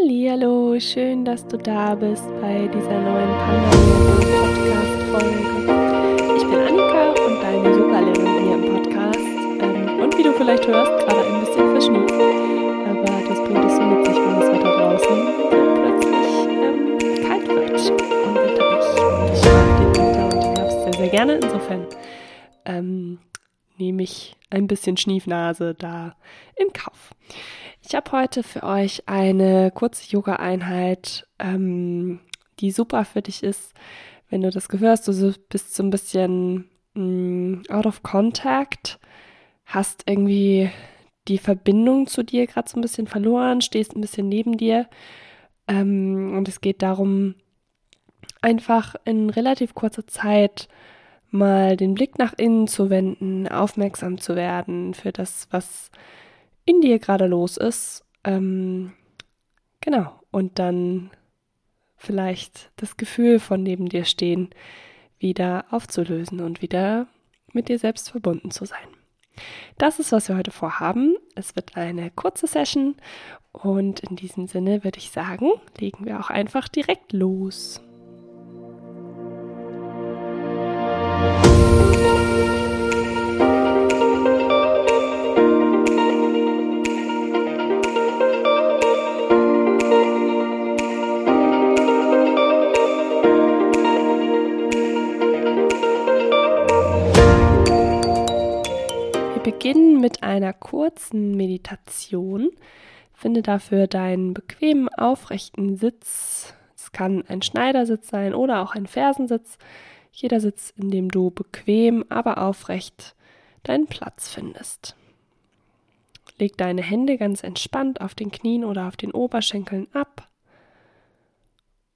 Hallo, schön, dass du da bist bei dieser neuen Panda Podcast Folge. Ich bin Annika und deine Yoga-Lehrerin hier im Podcast. Ähm, und wie du vielleicht hörst, gerade ein bisschen verschnupft. Aber das bringt es so mit sich, wenn das Wetter draußen plötzlich ähm, kalt wird und winterlich. Ich mag den Winter und den Herbst sehr, sehr gerne. Insofern ähm, nehme ich ein bisschen Schniefnase da in Kauf. Ich habe heute für euch eine kurze Yoga-Einheit, ähm, die super für dich ist, wenn du das gehörst. Du bist so ein bisschen mh, mm, out of contact, hast irgendwie die Verbindung zu dir gerade so ein bisschen verloren, stehst ein bisschen neben dir. Ähm, und es geht darum, einfach in relativ kurzer Zeit mal den Blick nach innen zu wenden, aufmerksam zu werden für das, was in dir gerade los ist. Ähm, genau. Und dann vielleicht das Gefühl von neben dir stehen wieder aufzulösen und wieder mit dir selbst verbunden zu sein. Das ist, was wir heute vorhaben. Es wird eine kurze Session und in diesem Sinne würde ich sagen, legen wir auch einfach direkt los. Einer kurzen Meditation. Finde dafür deinen bequemen, aufrechten Sitz. Es kann ein Schneidersitz sein oder auch ein Fersensitz. Jeder Sitz, in dem du bequem, aber aufrecht deinen Platz findest. Leg deine Hände ganz entspannt auf den Knien oder auf den Oberschenkeln ab.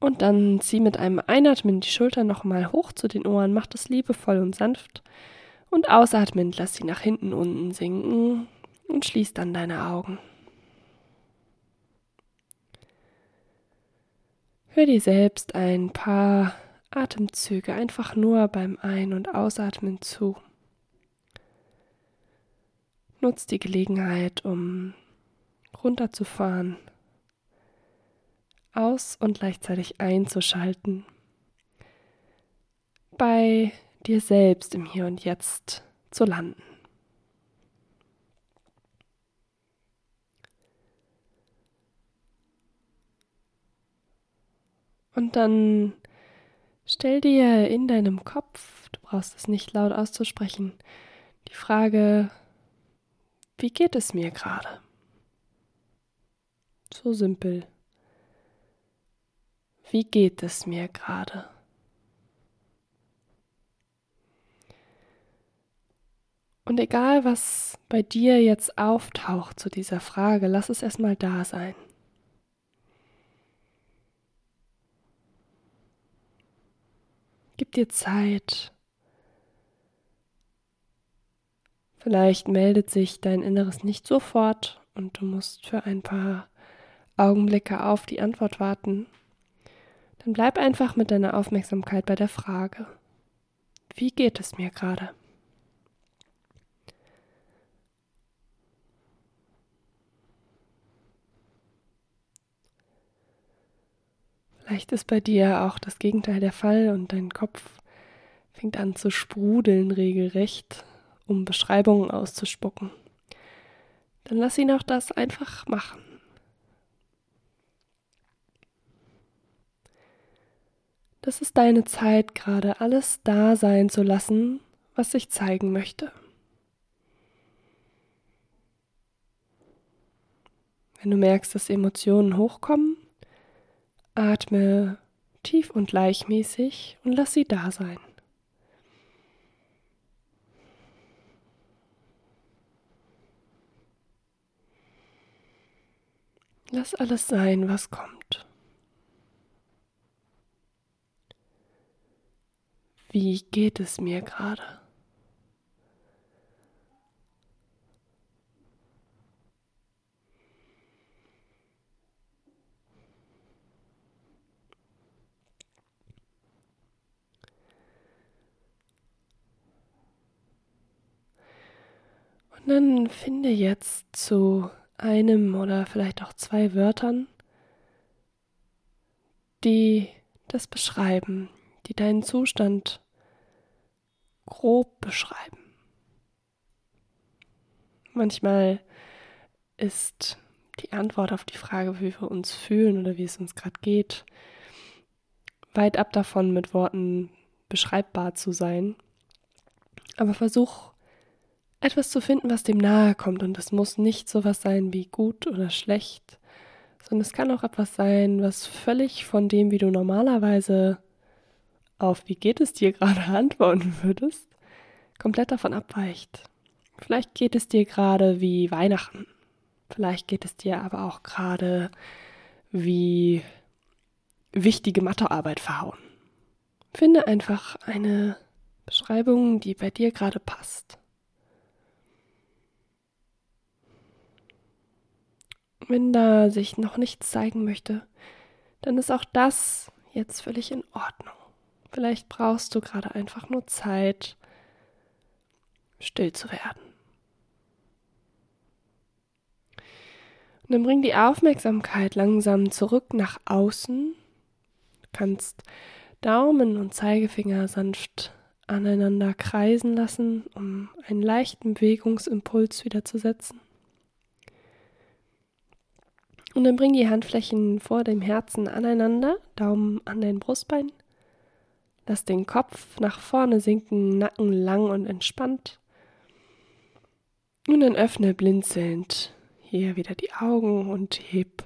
Und dann zieh mit einem Einatmen die Schultern nochmal hoch zu den Ohren, mach das liebevoll und sanft und ausatmend lass sie nach hinten unten sinken und schließ dann deine Augen. Hör dir selbst ein paar Atemzüge einfach nur beim Ein- und Ausatmen zu. Nutz die Gelegenheit, um runterzufahren, aus und gleichzeitig einzuschalten. Bei dir selbst im Hier und Jetzt zu landen. Und dann stell dir in deinem Kopf, du brauchst es nicht laut auszusprechen, die Frage, wie geht es mir gerade? So simpel. Wie geht es mir gerade? Und egal, was bei dir jetzt auftaucht zu dieser Frage, lass es erstmal da sein. Gib dir Zeit. Vielleicht meldet sich dein Inneres nicht sofort und du musst für ein paar Augenblicke auf die Antwort warten. Dann bleib einfach mit deiner Aufmerksamkeit bei der Frage. Wie geht es mir gerade? Vielleicht ist bei dir auch das Gegenteil der Fall und dein Kopf fängt an zu sprudeln regelrecht, um Beschreibungen auszuspucken. Dann lass ihn auch das einfach machen. Das ist deine Zeit, gerade alles da sein zu lassen, was sich zeigen möchte. Wenn du merkst, dass Emotionen hochkommen, Atme tief und gleichmäßig und lass sie da sein. Lass alles sein, was kommt. Wie geht es mir gerade? Dann finde jetzt zu einem oder vielleicht auch zwei Wörtern die das beschreiben, die deinen Zustand grob beschreiben. Manchmal ist die Antwort auf die Frage, wie wir uns fühlen oder wie es uns gerade geht, weit ab davon, mit Worten beschreibbar zu sein. Aber versuch etwas zu finden, was dem nahe kommt. Und es muss nicht sowas sein wie gut oder schlecht, sondern es kann auch etwas sein, was völlig von dem, wie du normalerweise auf wie geht es dir gerade antworten würdest, komplett davon abweicht. Vielleicht geht es dir gerade wie Weihnachten. Vielleicht geht es dir aber auch gerade wie wichtige Mathearbeit verhauen. Finde einfach eine Beschreibung, die bei dir gerade passt. Wenn da sich noch nichts zeigen möchte, dann ist auch das jetzt völlig in Ordnung. Vielleicht brauchst du gerade einfach nur Zeit, still zu werden. Und dann bring die Aufmerksamkeit langsam zurück nach außen. Du kannst Daumen und Zeigefinger sanft aneinander kreisen lassen, um einen leichten Bewegungsimpuls wieder zu setzen. Und dann bring die Handflächen vor dem Herzen aneinander, Daumen an dein Brustbein. Lass den Kopf nach vorne sinken, Nacken lang und entspannt. Und dann öffne blinzelnd hier wieder die Augen und heb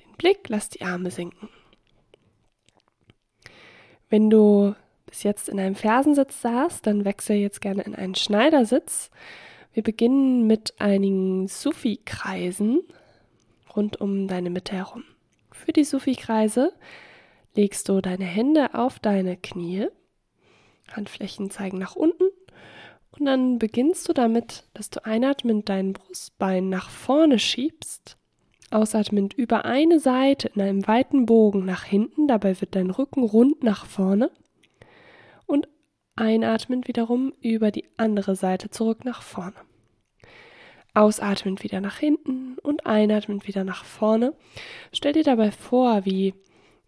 den Blick, lass die Arme sinken. Wenn du bis jetzt in einem Fersensitz saßt, dann wechsel jetzt gerne in einen Schneidersitz. Wir beginnen mit einigen Sufi-Kreisen rund um deine Mitte herum. Für die Sufi-Kreise legst du deine Hände auf deine Knie, Handflächen zeigen nach unten und dann beginnst du damit, dass du einatmend dein Brustbein nach vorne schiebst, ausatmend über eine Seite in einem weiten Bogen nach hinten, dabei wird dein Rücken rund nach vorne und einatmend wiederum über die andere Seite zurück nach vorne. Ausatmend wieder nach hinten und einatmend wieder nach vorne. Stell dir dabei vor, wie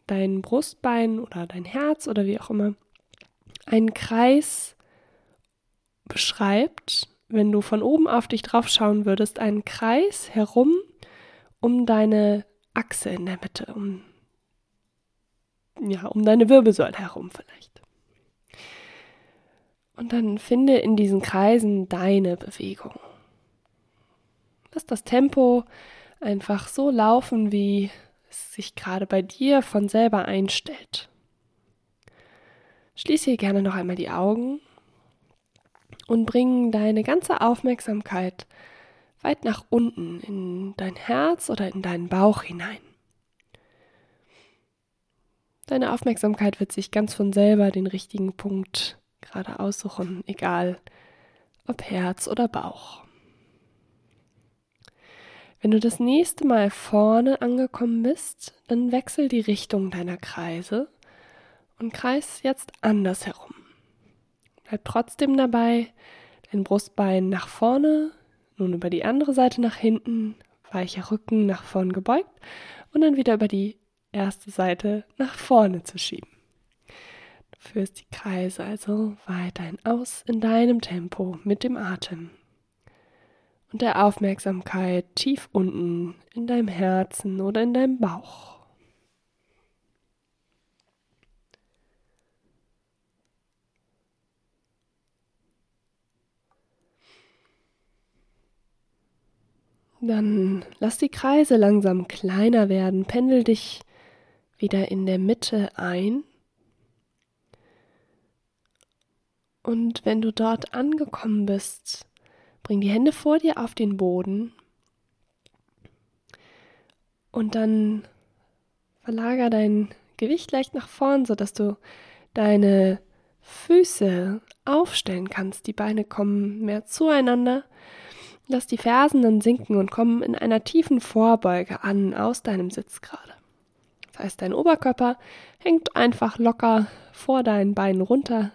dein Brustbein oder dein Herz oder wie auch immer einen Kreis beschreibt, wenn du von oben auf dich drauf schauen würdest, einen Kreis herum um deine Achse in der Mitte, um ja, um deine Wirbelsäule herum vielleicht. Und dann finde in diesen Kreisen deine Bewegung. Lass das Tempo einfach so laufen, wie es sich gerade bei dir von selber einstellt. Schließe hier gerne noch einmal die Augen und bring deine ganze Aufmerksamkeit weit nach unten in dein Herz oder in deinen Bauch hinein. Deine Aufmerksamkeit wird sich ganz von selber den richtigen Punkt gerade aussuchen, egal ob Herz oder Bauch. Wenn du das nächste Mal vorne angekommen bist, dann wechsel die Richtung deiner Kreise und kreis jetzt anders herum. Bleib trotzdem dabei, dein Brustbein nach vorne, nun über die andere Seite nach hinten, weicher Rücken nach vorn gebeugt und dann wieder über die erste Seite nach vorne zu schieben. Du führst die Kreise also weiterhin aus in deinem Tempo mit dem Atem der Aufmerksamkeit tief unten in deinem Herzen oder in deinem Bauch. Dann lass die Kreise langsam kleiner werden, pendel dich wieder in der Mitte ein. Und wenn du dort angekommen bist, Bring die Hände vor dir auf den Boden und dann verlager dein Gewicht leicht nach vorn, sodass du deine Füße aufstellen kannst. Die Beine kommen mehr zueinander. Lass die Fersen dann sinken und kommen in einer tiefen Vorbeuge an aus deinem Sitz gerade. Das heißt, dein Oberkörper hängt einfach locker vor deinen Beinen runter,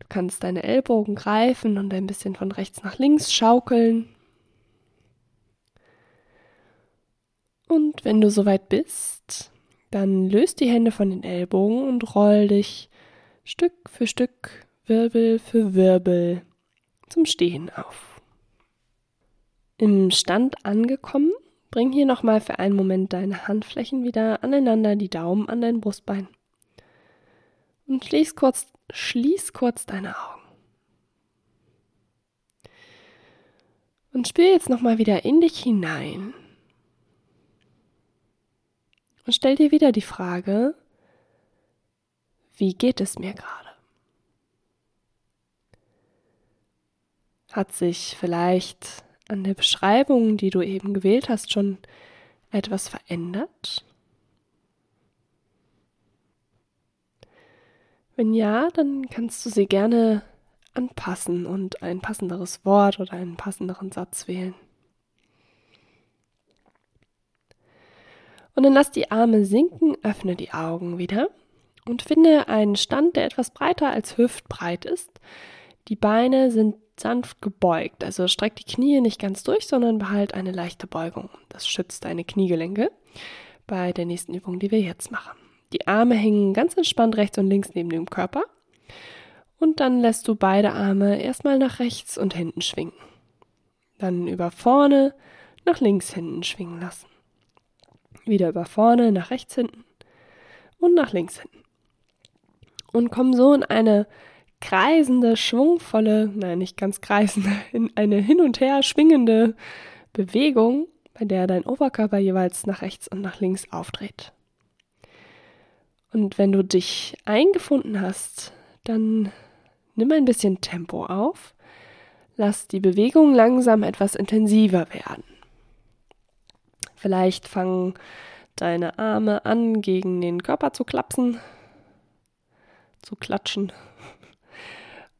Du kannst deine Ellbogen greifen und ein bisschen von rechts nach links schaukeln. Und wenn du soweit bist, Dann löst die Hände von den Ellbogen und roll dich Stück für Stück, Wirbel für Wirbel zum Stehen auf. Im Stand angekommen, bring hier nochmal für einen Moment deine Handflächen wieder aneinander, die Daumen an dein Brustbein. Und schließ kurz, schließ kurz deine Augen. Und spür jetzt nochmal wieder in dich hinein. Und stell dir wieder die Frage, wie geht es mir gerade? Hat sich vielleicht an der Beschreibung, die du eben gewählt hast, schon etwas verändert? Wenn ja, dann kannst du sie gerne anpassen und ein passenderes Wort oder einen passenderen Satz wählen. Und dann lass die Arme sinken, öffne die Augen wieder und finde einen Stand, der etwas breiter als hüftbreit ist. Die Beine sind sanft gebeugt, also streck die Knie nicht ganz durch, sondern behalt eine leichte Beugung. Das schützt deine Kniegelenke bei der nächsten Übung, die wir jetzt machen. Die Arme hängen ganz entspannt rechts und links neben dem Körper. Und dann lässt du beide Arme erstmal nach rechts und hinten schwingen. Dann über vorne nach links hinten schwingen lassen. Wieder über vorne nach rechts hinten und nach links hinten. Und komm so in eine kreisende, schwungvolle, nein, nicht ganz kreisende, in eine hin und her schwingende Bewegung, bei der dein Oberkörper jeweils nach rechts und nach links aufdreht. Und wenn du dich eingefunden hast, dann nimm ein bisschen Tempo auf, lass die Bewegung langsam etwas intensiver werden. Vielleicht fangen deine Arme an, gegen den Körper zu klapsen, zu klatschen.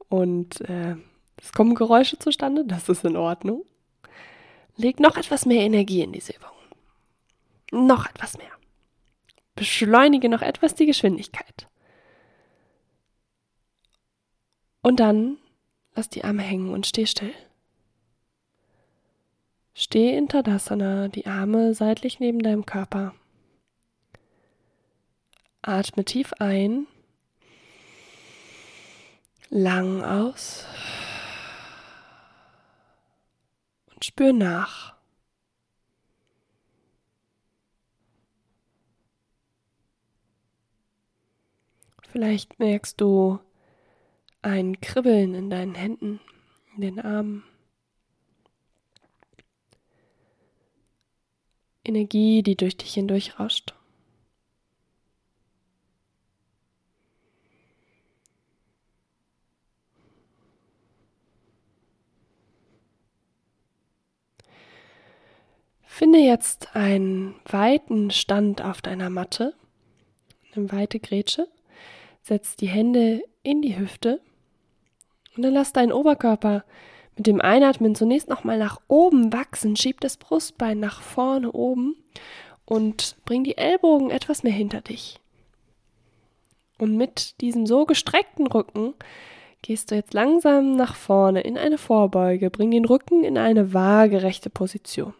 Und äh, es kommen Geräusche zustande, das ist in Ordnung. Leg noch etwas mehr Energie in diese Übung. Noch etwas mehr. Beschleunige noch etwas die Geschwindigkeit. Und dann lass die Arme hängen und steh still. Steh in Tadasana, die Arme seitlich neben deinem Körper. Atme tief ein, lang aus und spür nach. Vielleicht merkst du ein Kribbeln in deinen Händen, in den Armen. Energie, die durch dich hindurch rauscht. Finde jetzt einen weiten Stand auf deiner Matte, eine weite Grätsche Setz die Hände in die Hüfte und dann lass deinen Oberkörper mit dem Einatmen zunächst nochmal nach oben wachsen. Schieb das Brustbein nach vorne oben und bring die Ellbogen etwas mehr hinter dich. Und mit diesem so gestreckten Rücken gehst du jetzt langsam nach vorne in eine Vorbeuge. Bring den Rücken in eine waagerechte Position.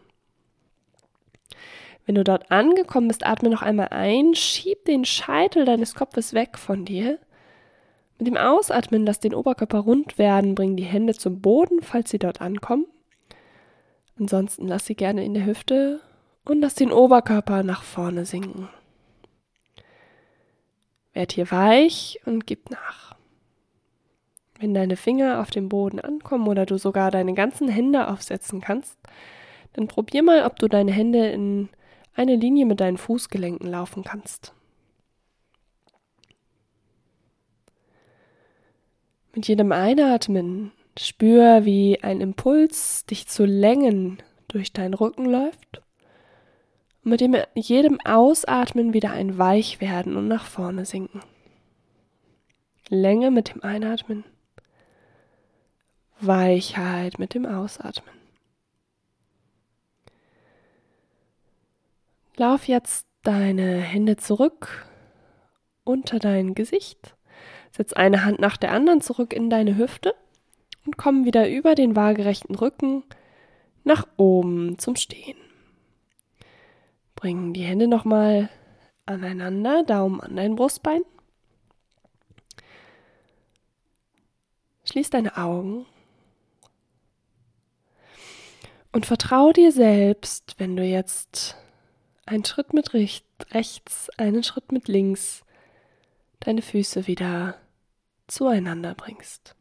Wenn du dort angekommen bist, atme noch einmal ein, schieb den Scheitel deines Kopfes weg von dir. Mit dem Ausatmen lass den Oberkörper rund werden, bring die Hände zum Boden, falls sie dort ankommen. Ansonsten lass sie gerne in der Hüfte und lass den Oberkörper nach vorne sinken. Werd hier weich und gib nach. Wenn deine Finger auf dem Boden ankommen oder du sogar deine ganzen Hände aufsetzen kannst, dann probier mal, ob du deine Hände in eine Linie mit deinen Fußgelenken laufen kannst. Mit jedem Einatmen spür, wie ein Impuls dich zu Längen durch deinen Rücken läuft und mit dem, jedem Ausatmen wieder ein Weichwerden und nach vorne sinken. Länge mit dem Einatmen, Weichheit mit dem Ausatmen. Lauf jetzt deine Hände zurück unter dein Gesicht. Setz eine Hand nach der anderen zurück in deine Hüfte und komm wieder über den waagerechten Rücken nach oben zum Stehen. Bring die Hände nochmal aneinander, Daumen an dein Brustbein. Schließ deine Augen und vertraue dir selbst, wenn du jetzt einen Schritt mit rechts, einen Schritt mit links, deine Füße wieder zueinander bringst.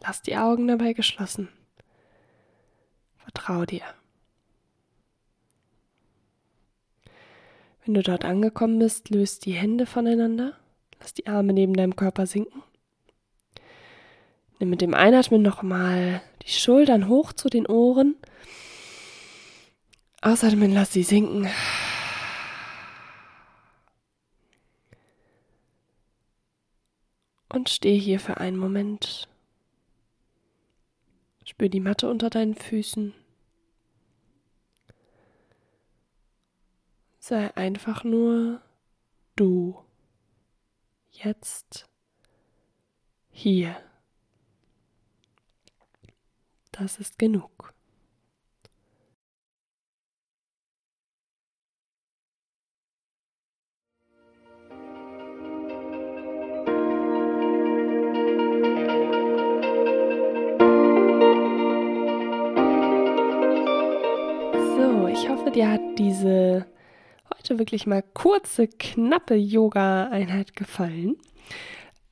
Lass die Augen dabei geschlossen. Vertraue dir. Wenn du dort angekommen bist, löst die Hände voneinander. Lass die Arme neben deinem Körper sinken. Nimm mit dem Einatmen nochmal die Schultern hoch zu den Ohren. Ausatmen, lass sie sinken. Und steh hier für einen Moment. Spür die Matte unter deinen Füßen. Sei einfach nur du. Jetzt. Hier. Das ist genug. Hoffe, dir hat diese heute wirklich mal kurze, knappe Yoga-Einheit gefallen.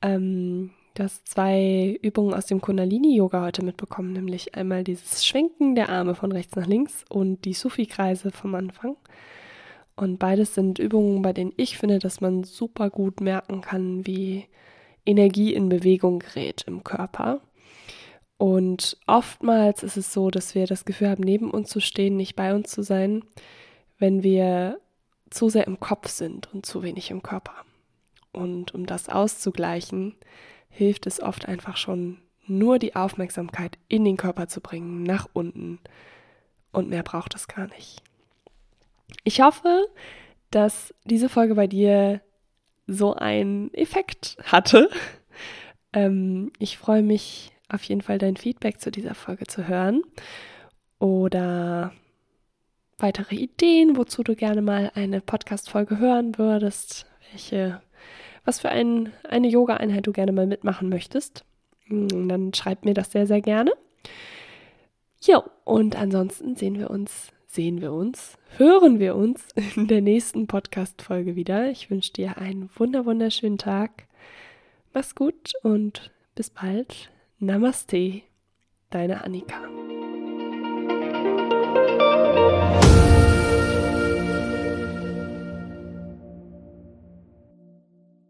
Ähm, Du hast zwei Übungen aus dem Kundalini-Yoga heute mitbekommen, nämlich einmal dieses Schwenken der Arme von rechts nach links und die Sufi-Kreise vom Anfang. Und beides sind Übungen, bei denen ich finde, dass man super gut merken kann, wie Energie in Bewegung gerät im Körper. Und oftmals ist es so, dass wir das Gefühl haben, neben uns zu stehen, nicht bei uns zu sein, wenn wir zu sehr im Kopf sind und zu wenig im Körper. Und um das auszugleichen, hilft es oft einfach schon, nur die Aufmerksamkeit in den Körper zu bringen, nach unten. Und mehr braucht es gar nicht. Ich hoffe, dass diese Folge bei dir so einen Effekt hatte. Ähm, ich freue mich auf jeden Fall, dein Feedback zu dieser Folge zu hören. Oder weitere Ideen, wozu du gerne mal eine Podcast-Folge hören würdest, welche was für ein, eine Yoga-Einheit du gerne mal mitmachen möchtest. Mm, dann schreib mir das sehr, sehr gerne. Jo, und ansonsten sehen wir uns, sehen wir uns, hören wir uns in der nächsten Podcast-Folge wieder. Ich wünsche dir einen wunder, wunderschönen Tag. Mach's gut und bis bald. Namaste, deine Annika.